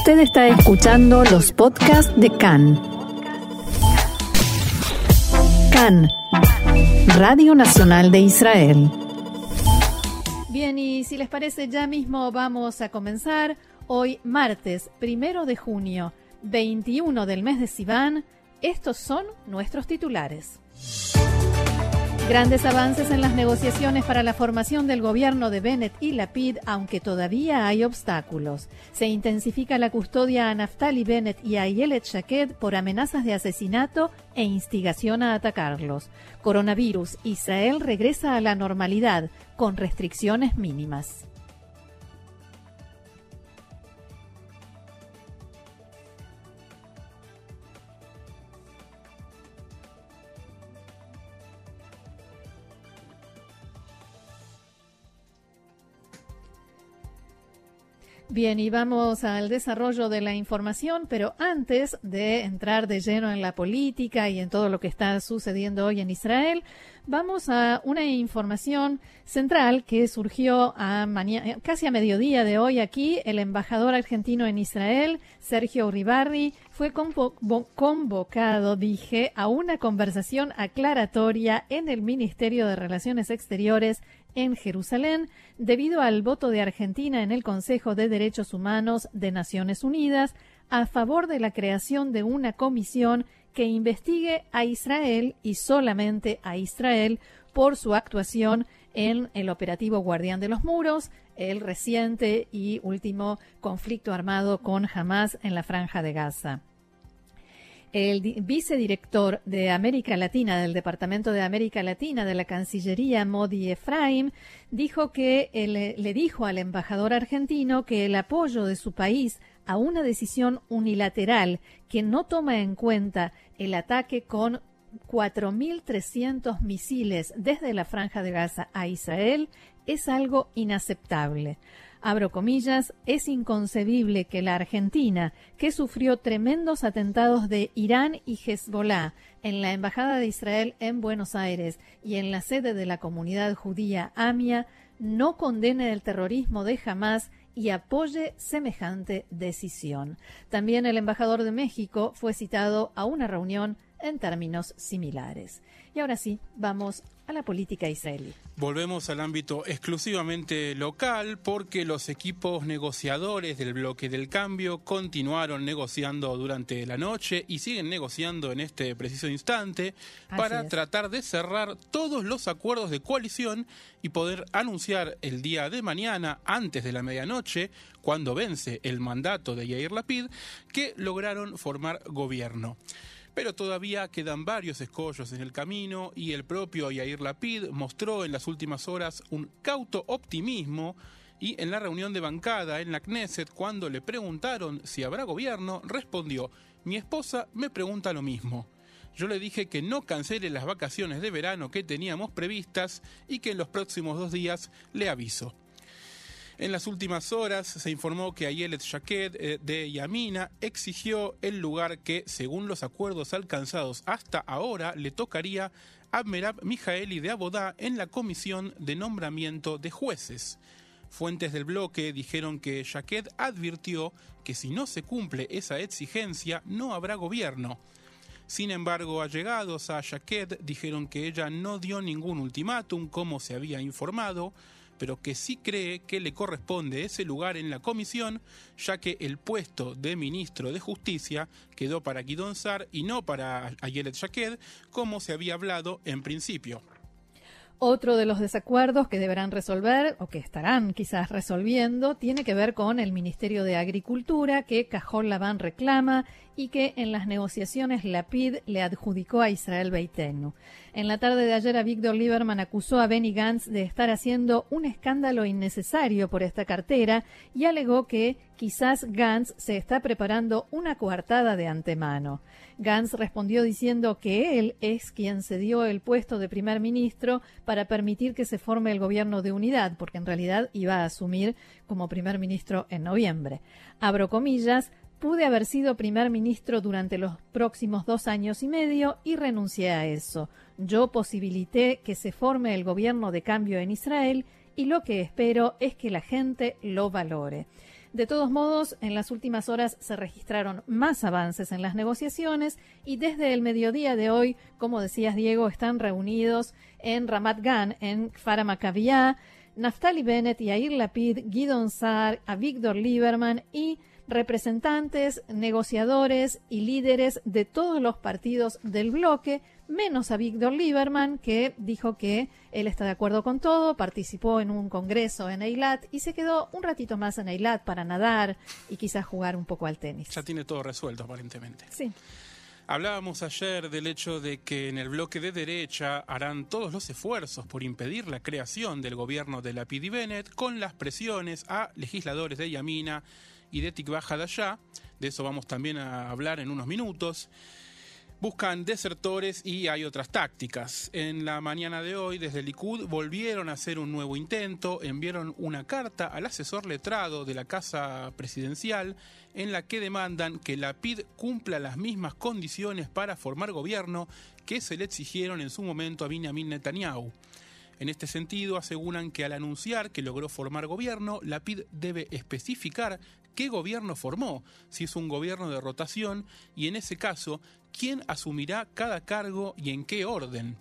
Usted está escuchando los podcasts de CAN. CAN, Radio Nacional de Israel. Bien, y si les parece, ya mismo vamos a comenzar. Hoy, martes, primero de junio, 21 del mes de Sivan. Estos son nuestros titulares. Grandes avances en las negociaciones para la formación del gobierno de Bennett y Lapid, aunque todavía hay obstáculos. Se intensifica la custodia a Naftali Bennett y a Yelet Shaked por amenazas de asesinato e instigación a atacarlos. Coronavirus. Israel regresa a la normalidad con restricciones mínimas. Bien, y vamos al desarrollo de la información, pero antes de entrar de lleno en la política y en todo lo que está sucediendo hoy en Israel, vamos a una información central que surgió a casi a mediodía de hoy aquí. El embajador argentino en Israel, Sergio Uribarri, fue convocado, dije, a una conversación aclaratoria en el Ministerio de Relaciones Exteriores en Jerusalén debido al voto de Argentina en el Consejo de Derechos Humanos de Naciones Unidas a favor de la creación de una comisión que investigue a Israel y solamente a Israel por su actuación en el operativo Guardián de los Muros, el reciente y último conflicto armado con Hamas en la franja de Gaza. El vicedirector de América Latina del Departamento de América Latina de la Cancillería, Modi Efraim, dijo que le dijo al embajador argentino que el apoyo de su país a una decisión unilateral que no toma en cuenta el ataque con 4.300 misiles desde la franja de Gaza a Israel es algo inaceptable abro comillas, es inconcebible que la Argentina, que sufrió tremendos atentados de Irán y Hezbollah en la Embajada de Israel en Buenos Aires y en la sede de la comunidad judía AMIA, no condene el terrorismo de Hamas y apoye semejante decisión. También el embajador de México fue citado a una reunión en términos similares. Y ahora sí, vamos a la política israelí. Volvemos al ámbito exclusivamente local porque los equipos negociadores del bloque del cambio continuaron negociando durante la noche y siguen negociando en este preciso instante para tratar de cerrar todos los acuerdos de coalición y poder anunciar el día de mañana, antes de la medianoche, cuando vence el mandato de Yair Lapid, que lograron formar gobierno pero todavía quedan varios escollos en el camino y el propio Yair Lapid mostró en las últimas horas un cauto optimismo y en la reunión de bancada en la Knesset, cuando le preguntaron si habrá gobierno, respondió, mi esposa me pregunta lo mismo. Yo le dije que no cancele las vacaciones de verano que teníamos previstas y que en los próximos dos días le aviso. En las últimas horas se informó que Ayelet Shaked eh, de Yamina exigió el lugar que, según los acuerdos alcanzados hasta ahora, le tocaría a Merab Mijaeli de Abodá en la comisión de nombramiento de jueces. Fuentes del bloque dijeron que Shaked advirtió que si no se cumple esa exigencia no habrá gobierno. Sin embargo, allegados a Shaked dijeron que ella no dio ningún ultimátum como se había informado, pero que sí cree que le corresponde ese lugar en la comisión, ya que el puesto de ministro de Justicia quedó para Guidon Sar y no para Ayelet Shaked, como se había hablado en principio. Otro de los desacuerdos que deberán resolver o que estarán quizás resolviendo tiene que ver con el Ministerio de Agricultura que Cajol Labán reclama y que en las negociaciones la PID le adjudicó a Israel Beitenu. En la tarde de ayer, a Víctor Lieberman acusó a Benny Gantz de estar haciendo un escándalo innecesario por esta cartera y alegó que quizás Gantz se está preparando una coartada de antemano. Gantz respondió diciendo que él es quien se dio el puesto de primer ministro para permitir que se forme el gobierno de unidad, porque en realidad iba a asumir como primer ministro en noviembre. Abro comillas, Pude haber sido primer ministro durante los próximos dos años y medio y renuncié a eso. Yo posibilité que se forme el gobierno de cambio en Israel y lo que espero es que la gente lo valore. De todos modos, en las últimas horas se registraron más avances en las negociaciones y desde el mediodía de hoy, como decías Diego, están reunidos en Ramat Gan, en Kfar Naftali Bennett, Yair Lapid, Guidon Saar, Avigdor Lieberman y representantes, negociadores y líderes de todos los partidos del bloque, menos a Víctor Lieberman, que dijo que él está de acuerdo con todo, participó en un congreso en Eilat y se quedó un ratito más en Eilat para nadar y quizás jugar un poco al tenis. Ya tiene todo resuelto, aparentemente. Sí. Hablábamos ayer del hecho de que en el bloque de derecha harán todos los esfuerzos por impedir la creación del gobierno de la Pidi Bennett con las presiones a legisladores de Yamina y de Tikva allá De eso vamos también a hablar en unos minutos. Buscan desertores y hay otras tácticas. En la mañana de hoy, desde Likud, volvieron a hacer un nuevo intento, enviaron una carta al asesor letrado de la Casa Presidencial en la que demandan que la PID cumpla las mismas condiciones para formar gobierno que se le exigieron en su momento a Benjamin Netanyahu. En este sentido, aseguran que al anunciar que logró formar gobierno, la PID debe especificar qué gobierno formó, si es un gobierno de rotación y en ese caso, quién asumirá cada cargo y en qué orden.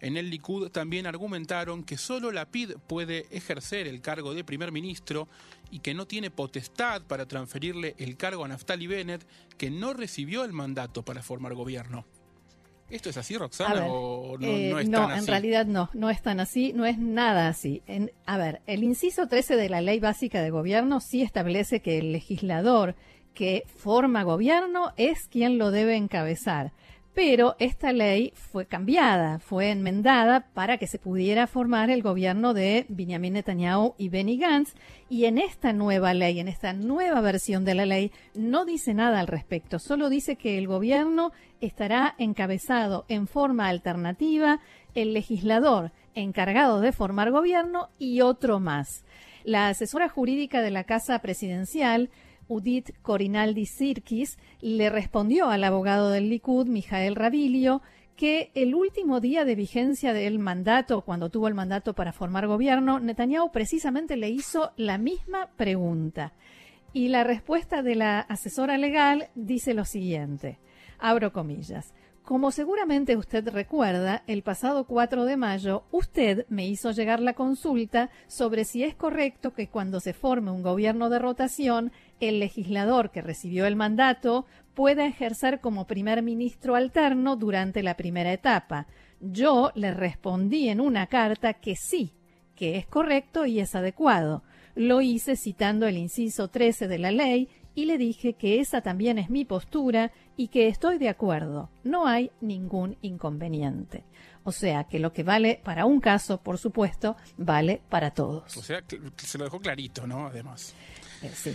En el Likud también argumentaron que solo la PID puede ejercer el cargo de primer ministro y que no tiene potestad para transferirle el cargo a Naftali Bennett, que no recibió el mandato para formar gobierno. ¿Esto es así, Roxana? ¿O no, eh, es no tan en realidad no, no es tan así, no es nada así. a ver, el inciso 13 de la Ley Básica de Gobierno sí establece que el legislador que forma gobierno es quien lo debe encabezar pero esta ley fue cambiada, fue enmendada para que se pudiera formar el gobierno de Benjamin Netanyahu y Benny Gantz, y en esta nueva ley, en esta nueva versión de la ley, no dice nada al respecto, solo dice que el gobierno estará encabezado en forma alternativa el legislador encargado de formar gobierno y otro más. La asesora jurídica de la Casa Presidencial Udit Corinaldi Sirkis le respondió al abogado del Likud, Mijael Rabilio, que el último día de vigencia del mandato, cuando tuvo el mandato para formar gobierno, Netanyahu precisamente le hizo la misma pregunta. Y la respuesta de la asesora legal dice lo siguiente, abro comillas, como seguramente usted recuerda, el pasado 4 de mayo usted me hizo llegar la consulta sobre si es correcto que cuando se forme un gobierno de rotación, el legislador que recibió el mandato pueda ejercer como primer ministro alterno durante la primera etapa. Yo le respondí en una carta que sí, que es correcto y es adecuado. Lo hice citando el inciso 13 de la ley y le dije que esa también es mi postura y que estoy de acuerdo. No hay ningún inconveniente. O sea que lo que vale para un caso, por supuesto, vale para todos. O sea, se lo dejó clarito, ¿no? Además. Eh, sí.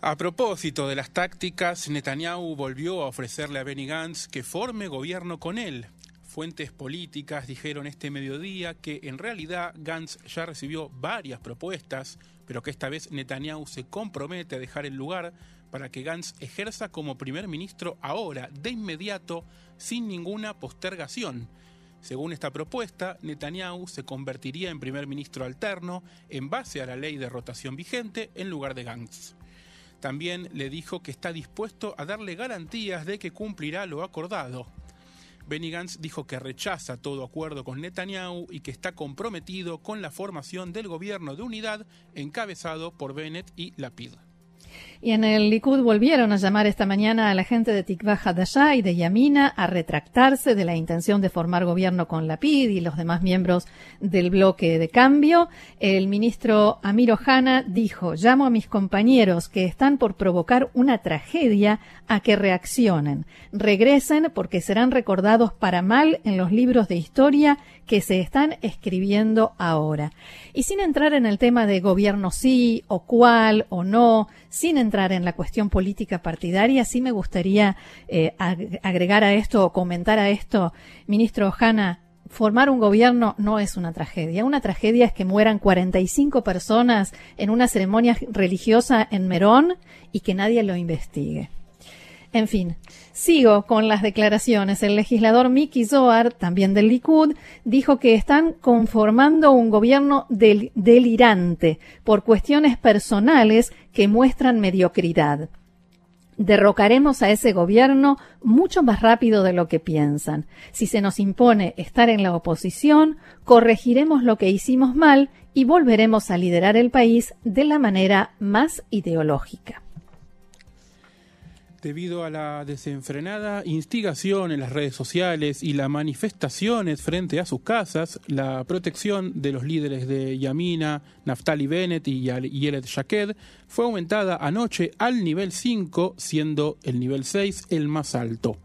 A propósito de las tácticas, Netanyahu volvió a ofrecerle a Benny Gantz que forme gobierno con él. Fuentes políticas dijeron este mediodía que en realidad Gantz ya recibió varias propuestas, pero que esta vez Netanyahu se compromete a dejar el lugar para que Gantz ejerza como primer ministro ahora, de inmediato, sin ninguna postergación. Según esta propuesta, Netanyahu se convertiría en primer ministro alterno en base a la ley de rotación vigente en lugar de Gantz. También le dijo que está dispuesto a darle garantías de que cumplirá lo acordado. Benny Gantz dijo que rechaza todo acuerdo con Netanyahu y que está comprometido con la formación del gobierno de unidad encabezado por Bennett y Lapid. Y en el Likud volvieron a llamar esta mañana a la gente de Tikva Hadashah y de Yamina a retractarse de la intención de formar gobierno con Lapid y los demás miembros del bloque de cambio. El ministro Amir Ohana dijo, llamo a mis compañeros que están por provocar una tragedia a que reaccionen. Regresen porque serán recordados para mal en los libros de historia que se están escribiendo ahora. Y sin entrar en el tema de gobierno sí o cuál o no, sin entrar en la cuestión política partidaria, sí me gustaría eh, agregar a esto o comentar a esto, ministro Ojana, formar un gobierno no es una tragedia. Una tragedia es que mueran 45 personas en una ceremonia religiosa en Merón y que nadie lo investigue. En fin, sigo con las declaraciones. El legislador Miki Zohar, también del Likud, dijo que están conformando un gobierno del delirante por cuestiones personales que muestran mediocridad. Derrocaremos a ese gobierno mucho más rápido de lo que piensan. Si se nos impone estar en la oposición, corregiremos lo que hicimos mal y volveremos a liderar el país de la manera más ideológica. Debido a la desenfrenada instigación en las redes sociales y las manifestaciones frente a sus casas, la protección de los líderes de Yamina, Naftali Bennett y Yelet Shaked fue aumentada anoche al nivel 5, siendo el nivel 6 el más alto.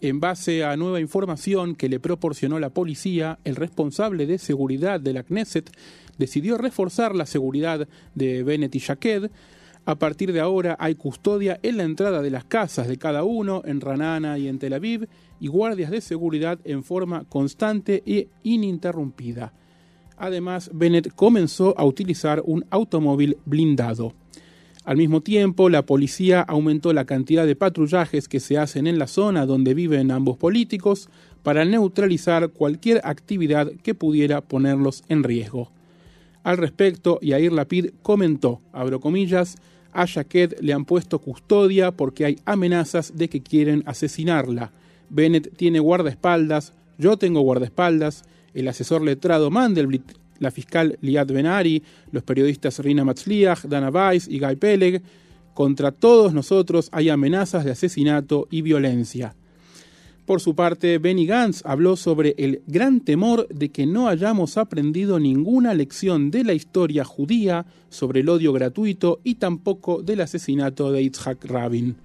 En base a nueva información que le proporcionó la policía, el responsable de seguridad de la Knesset decidió reforzar la seguridad de Bennett y Shaked, a partir de ahora hay custodia en la entrada de las casas de cada uno en Ranana y en Tel Aviv y guardias de seguridad en forma constante e ininterrumpida. Además, Bennett comenzó a utilizar un automóvil blindado. Al mismo tiempo, la policía aumentó la cantidad de patrullajes que se hacen en la zona donde viven ambos políticos para neutralizar cualquier actividad que pudiera ponerlos en riesgo. Al respecto, Yair Lapid comentó, abro comillas, a Jaquet le han puesto custodia porque hay amenazas de que quieren asesinarla. Bennett tiene guardaespaldas, yo tengo guardaespaldas, el asesor letrado Mandelblit, la fiscal Liat Benari, los periodistas Rina Matzliach, Dana Weiss y Guy Peleg. Contra todos nosotros hay amenazas de asesinato y violencia. Por su parte, Benny Gantz habló sobre el gran temor de que no hayamos aprendido ninguna lección de la historia judía sobre el odio gratuito y tampoco del asesinato de Yitzhak Rabin.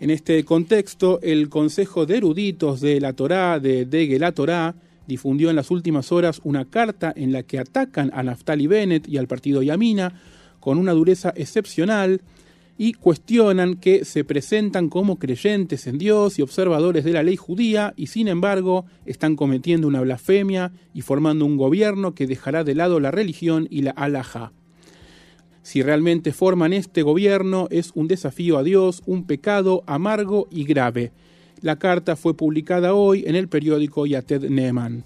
En este contexto, el Consejo de Eruditos de la Torá, de Dege la Torá, difundió en las últimas horas una carta en la que atacan a Naftali Bennett y al partido Yamina con una dureza excepcional y cuestionan que se presentan como creyentes en Dios y observadores de la ley judía y sin embargo están cometiendo una blasfemia y formando un gobierno que dejará de lado la religión y la alhaja. Si realmente forman este gobierno es un desafío a Dios, un pecado amargo y grave. La carta fue publicada hoy en el periódico Yated Neman.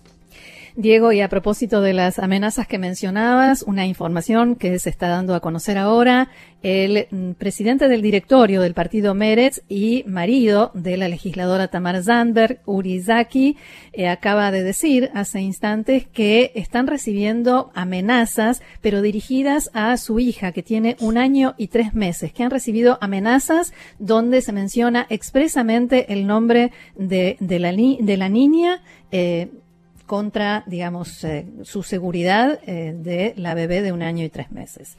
Diego, y a propósito de las amenazas que mencionabas, una información que se está dando a conocer ahora, el mm, presidente del directorio del partido Meretz y marido de la legisladora Tamar Zandberg, Urizaki, eh, acaba de decir hace instantes que están recibiendo amenazas, pero dirigidas a su hija, que tiene un año y tres meses, que han recibido amenazas donde se menciona expresamente el nombre de, de, la, de la niña. Eh, contra, digamos, eh, su seguridad eh, de la bebé de un año y tres meses.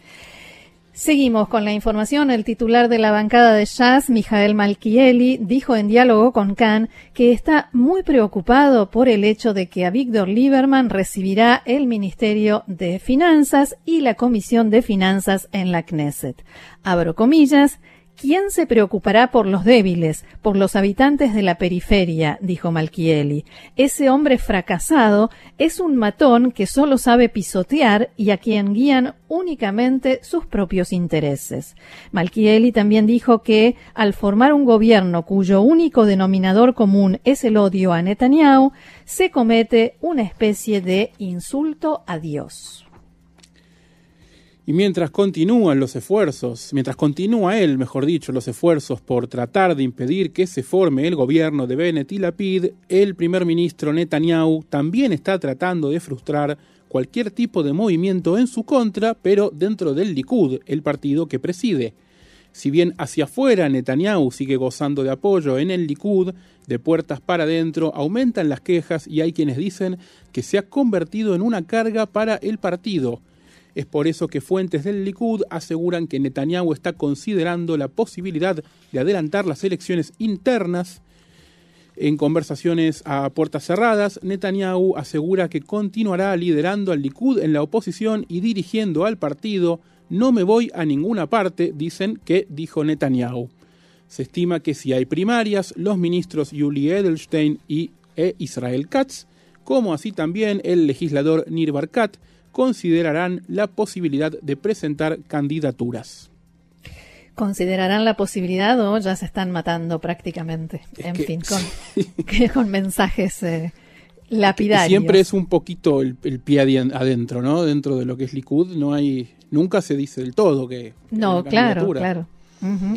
Seguimos con la información. El titular de la bancada de Jazz, Mijael Malkieli, dijo en diálogo con Khan que está muy preocupado por el hecho de que a Víctor Lieberman recibirá el Ministerio de Finanzas y la Comisión de Finanzas en la Knesset. Abro comillas, ¿Quién se preocupará por los débiles, por los habitantes de la periferia? dijo Malkieli. Ese hombre fracasado es un matón que solo sabe pisotear y a quien guían únicamente sus propios intereses. Malkieli también dijo que, al formar un gobierno cuyo único denominador común es el odio a Netanyahu, se comete una especie de insulto a Dios. Y mientras continúan los esfuerzos, mientras continúa él, mejor dicho, los esfuerzos por tratar de impedir que se forme el gobierno de Bennett y Lapid, el primer ministro Netanyahu también está tratando de frustrar cualquier tipo de movimiento en su contra, pero dentro del Likud, el partido que preside. Si bien hacia afuera Netanyahu sigue gozando de apoyo en el Likud, de puertas para adentro aumentan las quejas y hay quienes dicen que se ha convertido en una carga para el partido es por eso que fuentes del Likud aseguran que Netanyahu está considerando la posibilidad de adelantar las elecciones internas. En conversaciones a puertas cerradas, Netanyahu asegura que continuará liderando al Likud en la oposición y dirigiendo al partido. No me voy a ninguna parte, dicen que dijo Netanyahu. Se estima que si hay primarias, los ministros Yuli Edelstein y e Israel Katz, como así también el legislador Nir Barkat, considerarán la posibilidad de presentar candidaturas. considerarán la posibilidad o ya se están matando prácticamente. en fin, con, con mensajes eh, lapidarios. Siempre es un poquito el, pie adentro, ¿no? Dentro de lo que es Likud no hay, nunca se dice del todo que. No, claro, claro.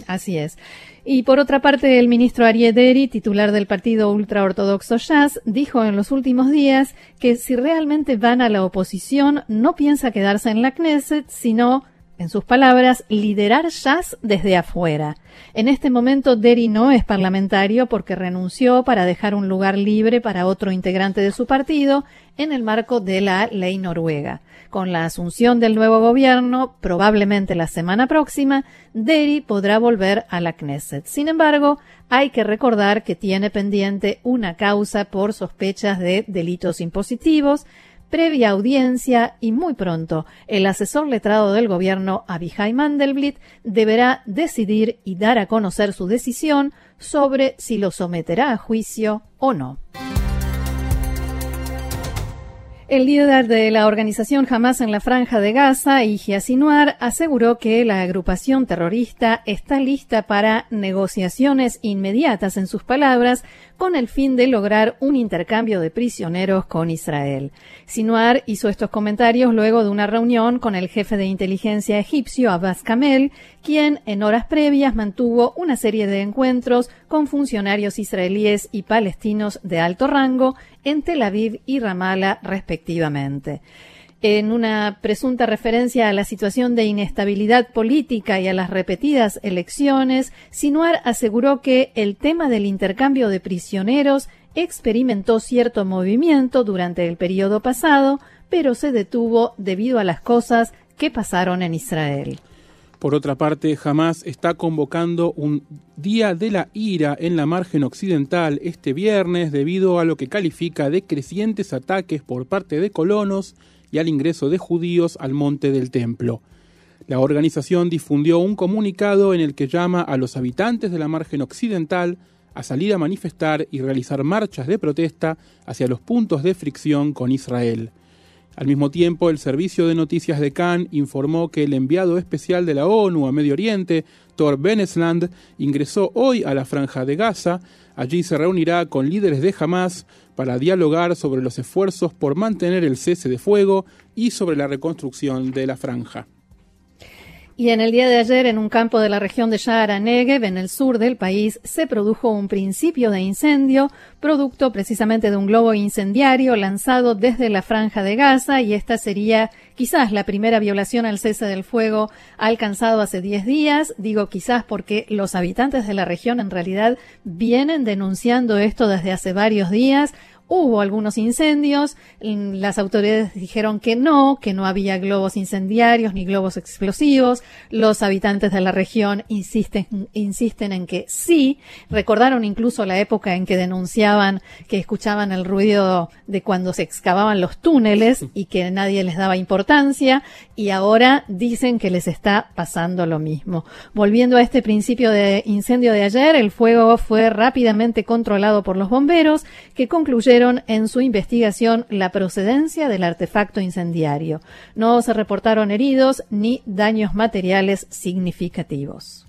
Así es. Y por otra parte, el ministro Ariederi, titular del partido ultraortodoxo Jazz, dijo en los últimos días que si realmente van a la oposición, no piensa quedarse en la Knesset, sino en sus palabras, liderar jazz desde afuera. En este momento, Deri no es parlamentario porque renunció para dejar un lugar libre para otro integrante de su partido en el marco de la ley noruega. Con la asunción del nuevo gobierno, probablemente la semana próxima, Deri podrá volver a la Knesset. Sin embargo, hay que recordar que tiene pendiente una causa por sospechas de delitos impositivos, previa audiencia y muy pronto el asesor letrado del gobierno Abihai Mandelblit deberá decidir y dar a conocer su decisión sobre si lo someterá a juicio o no. El líder de la organización Hamas en la Franja de Gaza, Yihya Sinuar, aseguró que la agrupación terrorista está lista para negociaciones inmediatas, en sus palabras, con el fin de lograr un intercambio de prisioneros con Israel. Sinuar hizo estos comentarios luego de una reunión con el jefe de inteligencia egipcio Abbas Kamel, quien en horas previas mantuvo una serie de encuentros con funcionarios israelíes y palestinos de alto rango en Tel Aviv y Ramallah respectivamente en una presunta referencia a la situación de inestabilidad política y a las repetidas elecciones, Sinuar aseguró que el tema del intercambio de prisioneros experimentó cierto movimiento durante el periodo pasado, pero se detuvo debido a las cosas que pasaron en Israel. Por otra parte, Hamas está convocando un Día de la Ira en la margen occidental este viernes debido a lo que califica de crecientes ataques por parte de colonos y al ingreso de judíos al monte del templo. La organización difundió un comunicado en el que llama a los habitantes de la margen occidental a salir a manifestar y realizar marchas de protesta hacia los puntos de fricción con Israel. Al mismo tiempo, el servicio de noticias de Cannes informó que el enviado especial de la ONU a Medio Oriente, Thor Benesland, ingresó hoy a la franja de Gaza. Allí se reunirá con líderes de Hamas para dialogar sobre los esfuerzos por mantener el cese de fuego y sobre la reconstrucción de la franja. Y en el día de ayer, en un campo de la región de Shahara Negev, en el sur del país, se produjo un principio de incendio, producto precisamente de un globo incendiario lanzado desde la franja de Gaza, y esta sería quizás la primera violación al cese del fuego alcanzado hace 10 días. Digo quizás porque los habitantes de la región en realidad vienen denunciando esto desde hace varios días hubo algunos incendios, las autoridades dijeron que no, que no había globos incendiarios ni globos explosivos, los habitantes de la región insisten, insisten en que sí, recordaron incluso la época en que denunciaban que escuchaban el ruido de cuando se excavaban los túneles y que nadie les daba importancia. Y ahora dicen que les está pasando lo mismo. Volviendo a este principio de incendio de ayer, el fuego fue rápidamente controlado por los bomberos que concluyeron en su investigación la procedencia del artefacto incendiario. No se reportaron heridos ni daños materiales significativos.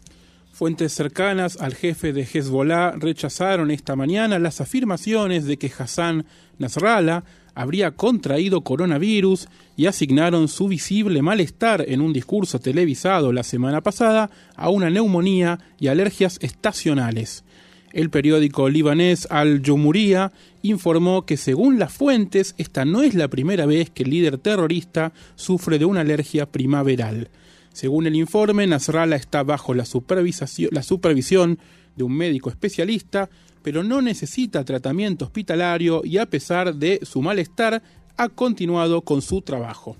Fuentes cercanas al jefe de Hezbollah rechazaron esta mañana las afirmaciones de que Hassan Nasrallah habría contraído coronavirus y asignaron su visible malestar en un discurso televisado la semana pasada a una neumonía y alergias estacionales. El periódico libanés Al-Jumhuriyah informó que según las fuentes, esta no es la primera vez que el líder terrorista sufre de una alergia primaveral. Según el informe, Nasrallah está bajo la supervisión de un médico especialista, pero no necesita tratamiento hospitalario y a pesar de su malestar, ha continuado con su trabajo.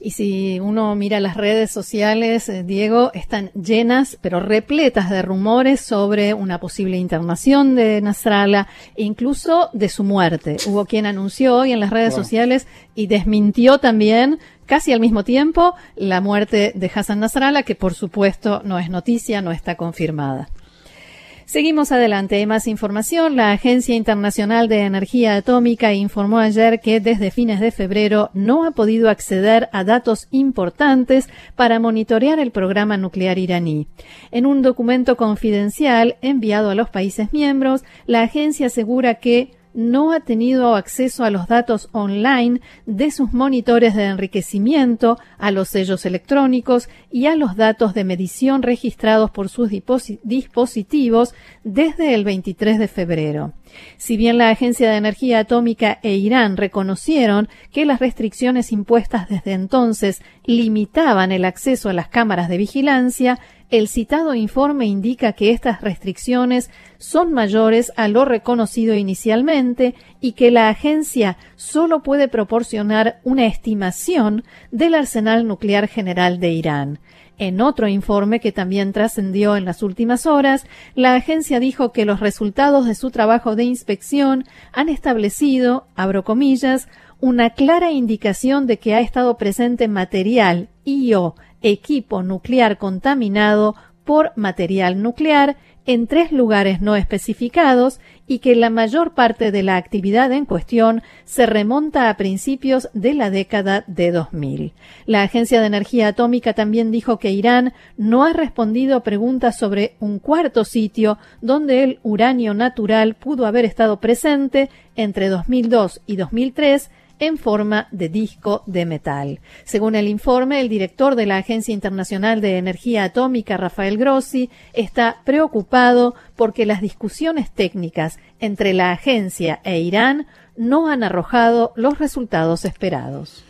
Y si uno mira las redes sociales, eh, Diego, están llenas, pero repletas de rumores sobre una posible internación de Nasrallah e incluso de su muerte. Hubo quien anunció hoy en las redes sociales y desmintió también casi al mismo tiempo la muerte de Hassan Nasrallah, que por supuesto no es noticia, no está confirmada. Seguimos adelante. Hay más información. La Agencia Internacional de Energía Atómica informó ayer que desde fines de febrero no ha podido acceder a datos importantes para monitorear el programa nuclear iraní. En un documento confidencial enviado a los países miembros, la agencia asegura que no ha tenido acceso a los datos online de sus monitores de enriquecimiento, a los sellos electrónicos y a los datos de medición registrados por sus dispositivos desde el 23 de febrero. Si bien la Agencia de Energía Atómica e Irán reconocieron que las restricciones impuestas desde entonces limitaban el acceso a las cámaras de vigilancia, el citado informe indica que estas restricciones son mayores a lo reconocido inicialmente y que la agencia solo puede proporcionar una estimación del arsenal nuclear general de Irán. En otro informe que también trascendió en las últimas horas, la agencia dijo que los resultados de su trabajo de inspección han establecido, abro comillas, una clara indicación de que ha estado presente material y o equipo nuclear contaminado por material nuclear en tres lugares no especificados y que la mayor parte de la actividad en cuestión se remonta a principios de la década de 2000. La Agencia de Energía Atómica también dijo que Irán no ha respondido a preguntas sobre un cuarto sitio donde el uranio natural pudo haber estado presente entre 2002 y 2003 en forma de disco de metal. Según el informe, el director de la Agencia Internacional de Energía Atómica, Rafael Grossi, está preocupado porque las discusiones técnicas entre la agencia e Irán no han arrojado los resultados esperados.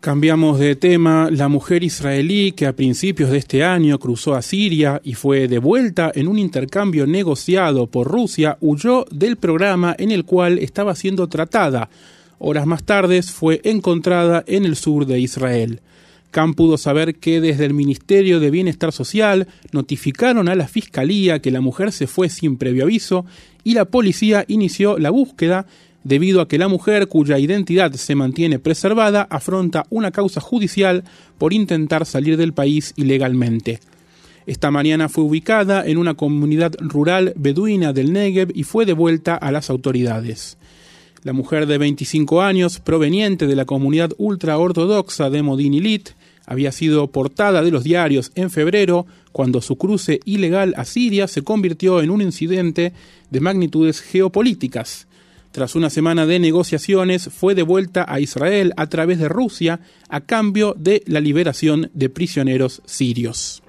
Cambiamos de tema. La mujer israelí que a principios de este año cruzó a Siria y fue devuelta en un intercambio negociado por Rusia huyó del programa en el cual estaba siendo tratada Horas más tarde fue encontrada en el sur de Israel. Khan pudo saber que desde el Ministerio de Bienestar Social notificaron a la Fiscalía que la mujer se fue sin previo aviso y la policía inició la búsqueda debido a que la mujer cuya identidad se mantiene preservada afronta una causa judicial por intentar salir del país ilegalmente. Esta mañana fue ubicada en una comunidad rural beduina del Negev y fue devuelta a las autoridades. La mujer de 25 años, proveniente de la comunidad ultraortodoxa de Modinilit, había sido portada de los diarios en febrero cuando su cruce ilegal a Siria se convirtió en un incidente de magnitudes geopolíticas. Tras una semana de negociaciones, fue devuelta a Israel a través de Rusia a cambio de la liberación de prisioneros sirios.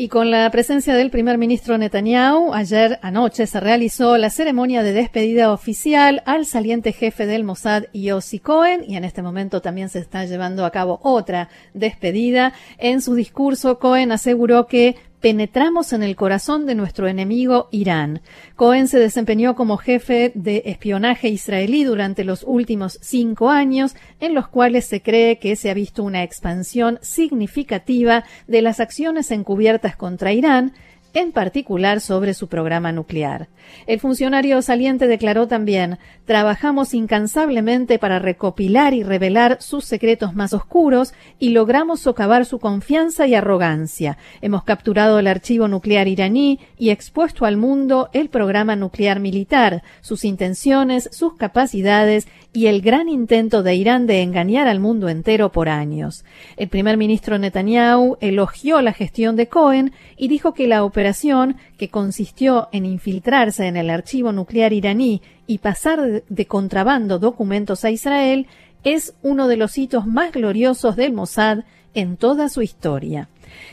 Y con la presencia del primer ministro Netanyahu, ayer anoche se realizó la ceremonia de despedida oficial al saliente jefe del Mossad, Yossi Cohen, y en este momento también se está llevando a cabo otra despedida. En su discurso, Cohen aseguró que penetramos en el corazón de nuestro enemigo Irán. Cohen se desempeñó como jefe de espionaje israelí durante los últimos cinco años, en los cuales se cree que se ha visto una expansión significativa de las acciones encubiertas contra Irán, en particular sobre su programa nuclear. El funcionario saliente declaró también Trabajamos incansablemente para recopilar y revelar sus secretos más oscuros y logramos socavar su confianza y arrogancia. Hemos capturado el archivo nuclear iraní y expuesto al mundo el programa nuclear militar, sus intenciones, sus capacidades y el gran intento de Irán de engañar al mundo entero por años. El primer ministro Netanyahu elogió la gestión de Cohen y dijo que la operación, que consistió en infiltrarse en el archivo nuclear iraní y pasar de contrabando documentos a Israel, es uno de los hitos más gloriosos del Mossad en toda su historia.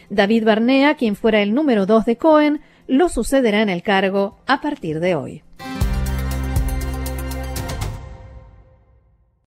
David Barnea, quien fuera el número dos de Cohen, lo sucederá en el cargo a partir de hoy.